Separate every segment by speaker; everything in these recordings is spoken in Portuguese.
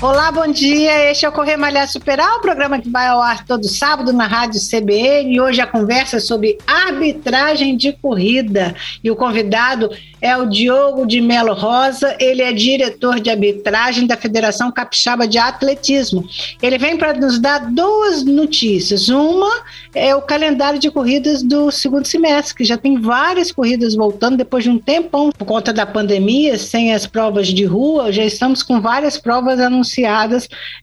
Speaker 1: Olá, bom dia. Este é o Correr Malhar Superar, o programa que vai ao ar todo sábado na Rádio CBN. Hoje a conversa é sobre arbitragem de corrida. E o convidado é o Diogo de Melo Rosa, ele é diretor de arbitragem da Federação Capixaba de Atletismo. Ele vem para nos dar duas notícias. Uma é o calendário de corridas do segundo semestre, que já tem várias corridas voltando depois de um tempão, por conta da pandemia, sem as provas de rua, já estamos com várias provas anunciadas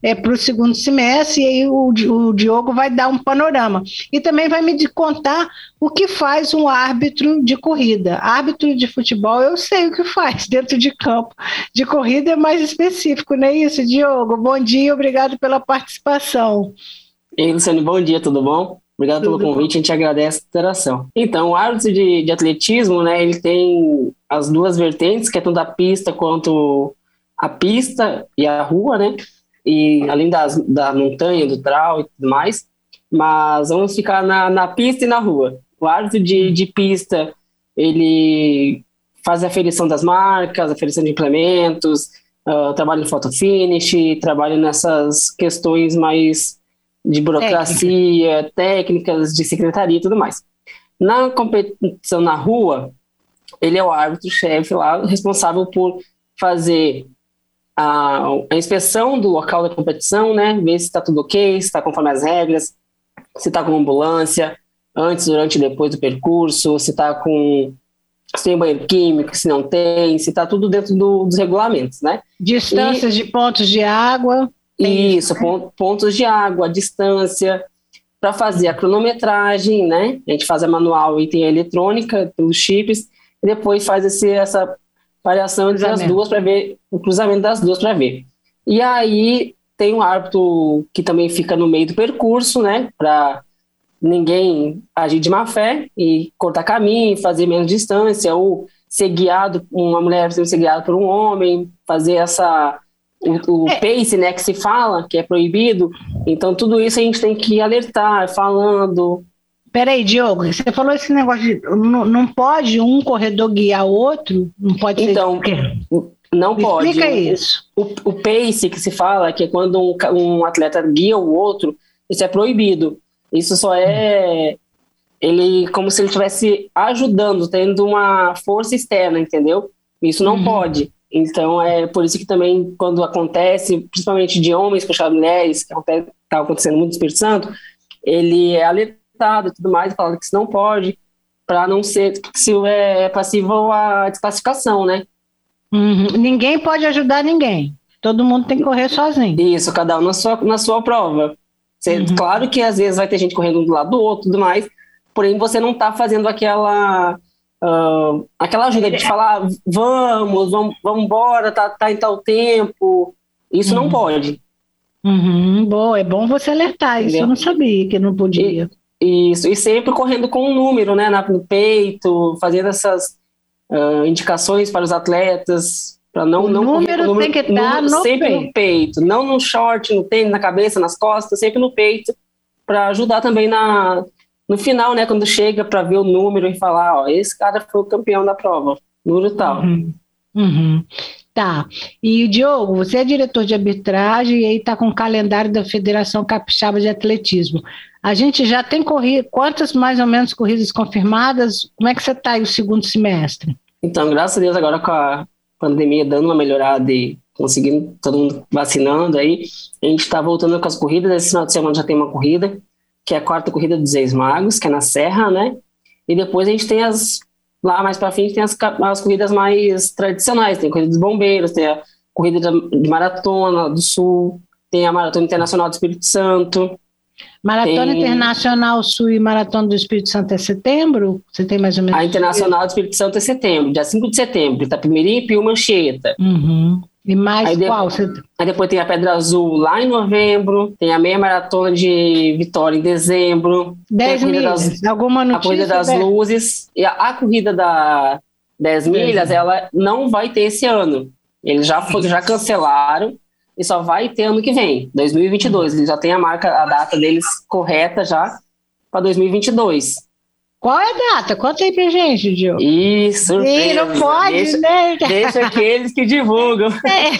Speaker 1: é, para o segundo semestre, e aí o, o Diogo vai dar um panorama. E também vai me contar o que faz um árbitro de corrida. Árbitro de futebol, eu sei o que faz dentro de campo. De corrida é mais específico, não é isso, Diogo? Bom dia, obrigado pela participação.
Speaker 2: Ei, Luciano, bom dia, tudo bom? Obrigado tudo pelo convite, bom. a gente agradece a interação. Então, o árbitro de, de atletismo, né, ele tem as duas vertentes, que é tanto a pista quanto a pista e a rua, né? E além das, da montanha, do trau e tudo mais. Mas vamos ficar na, na pista e na rua. O árbitro de, de pista, ele faz a aferição das marcas, a aferição de implementos, uh, trabalha em photo finish, trabalha nessas questões mais de burocracia, Técnica. técnicas de secretaria e tudo mais. Na competição na rua, ele é o árbitro-chefe lá, responsável por fazer a, a, inspeção do local da competição, né? Ver se está tudo ok, se está conforme as regras, se está com ambulância, antes, durante e depois do percurso, se está com se tem banheiro químico, se não tem, se está tudo dentro do, dos regulamentos, né?
Speaker 1: Distâncias e, de pontos de água.
Speaker 2: Isso, né? pontos de água, distância, para fazer a cronometragem, né? A gente faz a manual e tem a eletrônica pelos chips, e depois faz esse, essa variação entre as duas para ver, o cruzamento das duas para ver. E aí tem um árbitro que também fica no meio do percurso, né? Para ninguém agir de má fé e cortar caminho, fazer menos distância, ou ser guiado, uma mulher ser guiada por um homem, fazer essa o, o é. pace, né, que se fala, que é proibido. Então tudo isso a gente tem que alertar, falando.
Speaker 1: Peraí, Diogo, você falou esse negócio de não, não pode um corredor guiar outro? Não pode
Speaker 2: então,
Speaker 1: ser.
Speaker 2: Não pode.
Speaker 1: Explica isso.
Speaker 2: O, o, pace que se fala, que é quando um, um atleta guia o outro, isso é proibido. Isso só é ele como se ele estivesse ajudando, tendo uma força externa, entendeu? Isso não uhum. pode. Então é por isso que também quando acontece, principalmente de homens puxar mulheres, que está acontecendo muito no Espírito Santo, ele é alertado e tudo mais, falando que isso não pode, para não ser se é passivo à desclassificação, né?
Speaker 1: Uhum. Ninguém pode ajudar ninguém. Todo mundo tem que correr sozinho.
Speaker 2: Isso, cada um na sua, na sua prova. Uhum. Claro que às vezes vai ter gente correndo um do lado do outro tudo mais, porém você não está fazendo aquela. Uh, aquela ajuda de falar, vamos, vamos, vamos embora, tá, tá em tal tempo. Isso uhum. não pode.
Speaker 1: Uhum, boa, é bom você alertar, isso Entendeu? eu não sabia que não podia.
Speaker 2: Isso, e sempre correndo com um número, né, no peito, fazendo essas uh, indicações para os atletas,
Speaker 1: Para não, o não número, número tem que estar no
Speaker 2: sempre
Speaker 1: peito.
Speaker 2: no peito, não no short, no tênis, na cabeça, nas costas, sempre no peito, para ajudar também na, no final, né, quando chega para ver o número e falar, ó, esse cara foi o campeão da prova, número tal.
Speaker 1: Uhum. Uhum. Tá. E Diogo, você é diretor de arbitragem e aí está com o calendário da Federação Capixaba de Atletismo. A gente já tem corrido, quantas mais ou menos corridas confirmadas? Como é que você está aí o segundo semestre?
Speaker 2: Então, graças a Deus, agora com a pandemia dando uma melhorada e conseguindo todo mundo vacinando aí, a gente está voltando com as corridas. Esse final de semana já tem uma corrida, que é a quarta corrida dos Ex-Magos, que é na Serra, né? E depois a gente tem as. Lá mais para frente tem as, as corridas mais tradicionais: tem a corrida dos bombeiros, tem a corrida de maratona do Sul, tem a Maratona Internacional do Espírito Santo.
Speaker 1: Maratona tem... Internacional Sul e Maratona do Espírito Santo é setembro? Você tem mais ou menos?
Speaker 2: A Internacional do Espírito Santo é setembro, dia 5 de setembro, Itapimirim, Piu, Mancheta.
Speaker 1: Uhum. E mais aí qual?
Speaker 2: De... Aí depois tem a Pedra Azul lá em novembro, tem a meia maratona de Vitória em dezembro.
Speaker 1: 10 milhas, das... alguma notícia?
Speaker 2: A Corrida das Luzes. E a, a corrida da 10 milhas, ela não vai ter esse ano. Eles já, foi, já cancelaram e só vai ter ano que vem, 2022. Eles já têm a marca, a data deles correta já para 2022.
Speaker 1: Qual é a data? Conta aí pra gente, Diogo.
Speaker 2: Isso,
Speaker 1: não pode,
Speaker 2: deixa,
Speaker 1: né?
Speaker 2: Deixa aqueles que divulgam.
Speaker 1: É.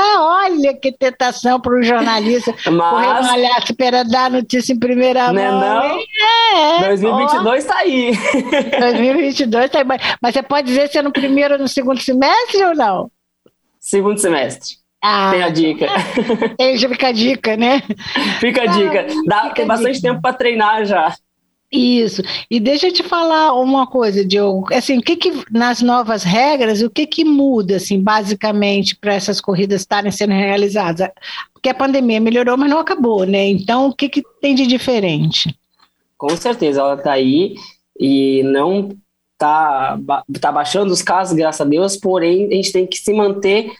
Speaker 1: Olha que tentação para o jornalista
Speaker 2: Mas...
Speaker 1: correr malhar, esperar dar a notícia em primeira
Speaker 2: não
Speaker 1: mão.
Speaker 2: Não, é, 2022 está aí.
Speaker 1: 2022 está aí. Mas você pode dizer se é no primeiro ou no segundo semestre ou não?
Speaker 2: Segundo semestre.
Speaker 1: Ah,
Speaker 2: tem a dica.
Speaker 1: Tem, já fica a dica, né?
Speaker 2: Fica a dica. Dá, fica tem bastante dica. tempo para treinar já.
Speaker 1: Isso. E deixa eu te falar uma coisa, Diogo. Assim, o que, que nas novas regras, o que, que muda, assim, basicamente, para essas corridas estarem sendo realizadas? Porque a pandemia melhorou, mas não acabou, né? Então, o que, que tem de diferente?
Speaker 2: Com certeza, ela está aí e não está tá baixando os casos, graças a Deus, porém, a gente tem que se manter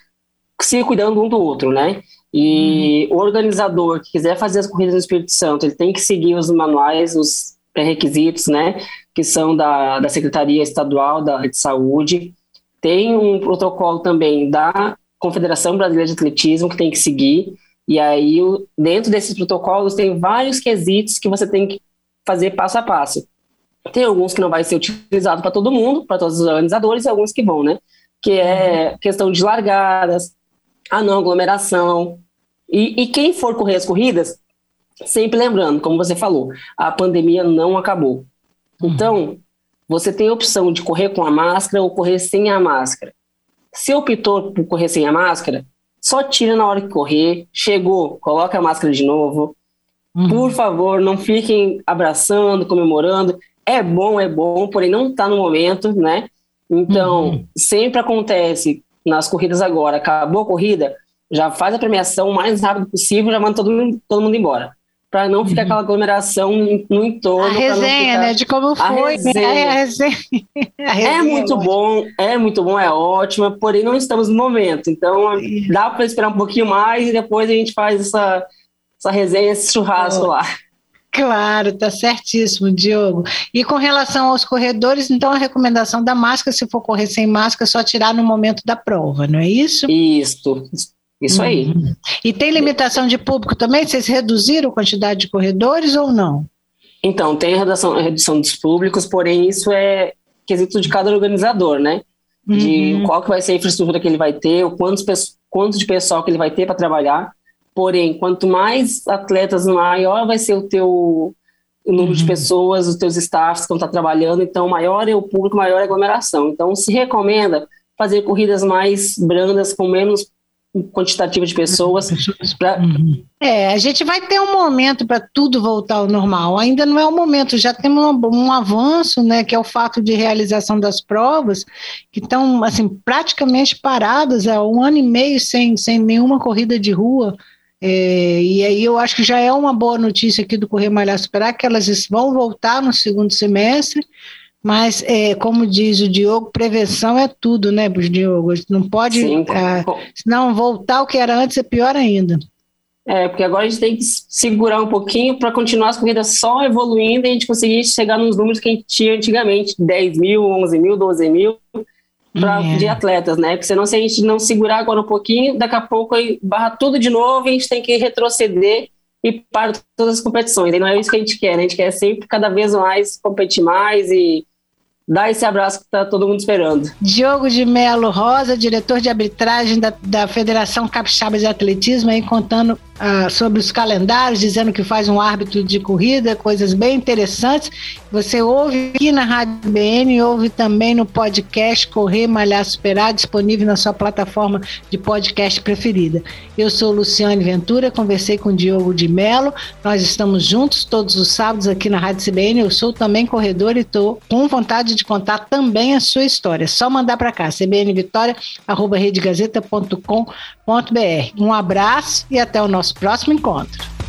Speaker 2: se cuidando um do outro, né? E uhum. o organizador que quiser fazer as corridas no Espírito Santo, ele tem que seguir os manuais, os pré-requisitos, né, que são da, da Secretaria Estadual da, de Saúde. Tem um protocolo também da Confederação Brasileira de Atletismo que tem que seguir, e aí dentro desses protocolos tem vários quesitos que você tem que fazer passo a passo. Tem alguns que não vai ser utilizado para todo mundo, para todos os organizadores, e alguns que vão, né? Que é questão de largadas, a não aglomeração. E, e quem for correr as corridas Sempre lembrando, como você falou, a pandemia não acabou. Uhum. Então, você tem a opção de correr com a máscara ou correr sem a máscara. Se optou por correr sem a máscara, só tira na hora que correr, chegou, coloca a máscara de novo. Uhum. Por favor, não fiquem abraçando, comemorando. É bom, é bom, porém não está no momento, né? Então, uhum. sempre acontece nas corridas agora, acabou a corrida, já faz a premiação o mais rápido possível, já manda todo mundo, todo mundo embora para não ficar uhum. aquela aglomeração no entorno.
Speaker 1: A resenha,
Speaker 2: ficar...
Speaker 1: né? De como foi. A resenha.
Speaker 2: É, a resenha. A resenha é muito é bom, é muito bom, é ótima, porém não estamos no momento. Então dá para esperar um pouquinho mais e depois a gente faz essa, essa resenha, esse churrasco oh. lá.
Speaker 1: Claro, tá certíssimo, Diogo. E com relação aos corredores, então a recomendação da máscara, se for correr sem máscara, é só tirar no momento da prova, não é isso?
Speaker 2: Isso. Isso aí.
Speaker 1: Uhum. E tem limitação de público também? Vocês reduziram a quantidade de corredores ou não?
Speaker 2: Então, tem redução, redução dos públicos, porém isso é quesito de cada organizador, né? De uhum. qual que vai ser a infraestrutura que ele vai ter, o quantos, quanto de pessoal que ele vai ter para trabalhar. Porém, quanto mais atletas, maior vai ser o teu o número uhum. de pessoas, os teus staffs que vão estar trabalhando, então maior é o público, maior é a aglomeração. Então se recomenda fazer corridas mais brandas, com menos quantitativa de pessoas. Pra...
Speaker 1: Uhum. É, a gente vai ter um momento para tudo voltar ao normal. Ainda não é o momento, já temos um, um, avanço, né, que é o fato de realização das provas, que estão assim, praticamente paradas há um ano e meio sem, sem nenhuma corrida de rua. É, e aí eu acho que já é uma boa notícia aqui do Correio Malhar Superar, que elas vão voltar no segundo semestre, mas, é, como diz o Diogo, prevenção é tudo, né, Diogo? Não pode, Sim, é, não voltar o que era antes é pior ainda.
Speaker 2: É, porque agora a gente tem que segurar um pouquinho para continuar as corridas só evoluindo e a gente conseguir chegar nos números que a gente tinha antigamente, 10 mil, 11 mil, 12 mil, pra, é. de atletas, né? Porque senão se a gente não segurar agora um pouquinho, daqui a pouco aí barra tudo de novo e a gente tem que retroceder e para todas as competições. E não é isso que a gente quer, né? A gente quer sempre cada vez mais competir mais e Dá esse abraço que está todo mundo esperando.
Speaker 1: Diogo de Melo Rosa, diretor de arbitragem da, da Federação Capixaba de Atletismo, aí contando ah, sobre os calendários, dizendo que faz um árbitro de corrida, coisas bem interessantes. Você ouve aqui na Rádio BN, ouve também no podcast Correr, Malhar, Superar, disponível na sua plataforma de podcast preferida. Eu sou Luciane Ventura, conversei com Diogo de Melo. Nós estamos juntos todos os sábados aqui na Rádio CBN. Eu sou também corredor e estou com vontade de contar também a sua história. É só mandar para cá, cbnvitória.redegazeta.com.br. Um abraço e até o nosso próximo encontro.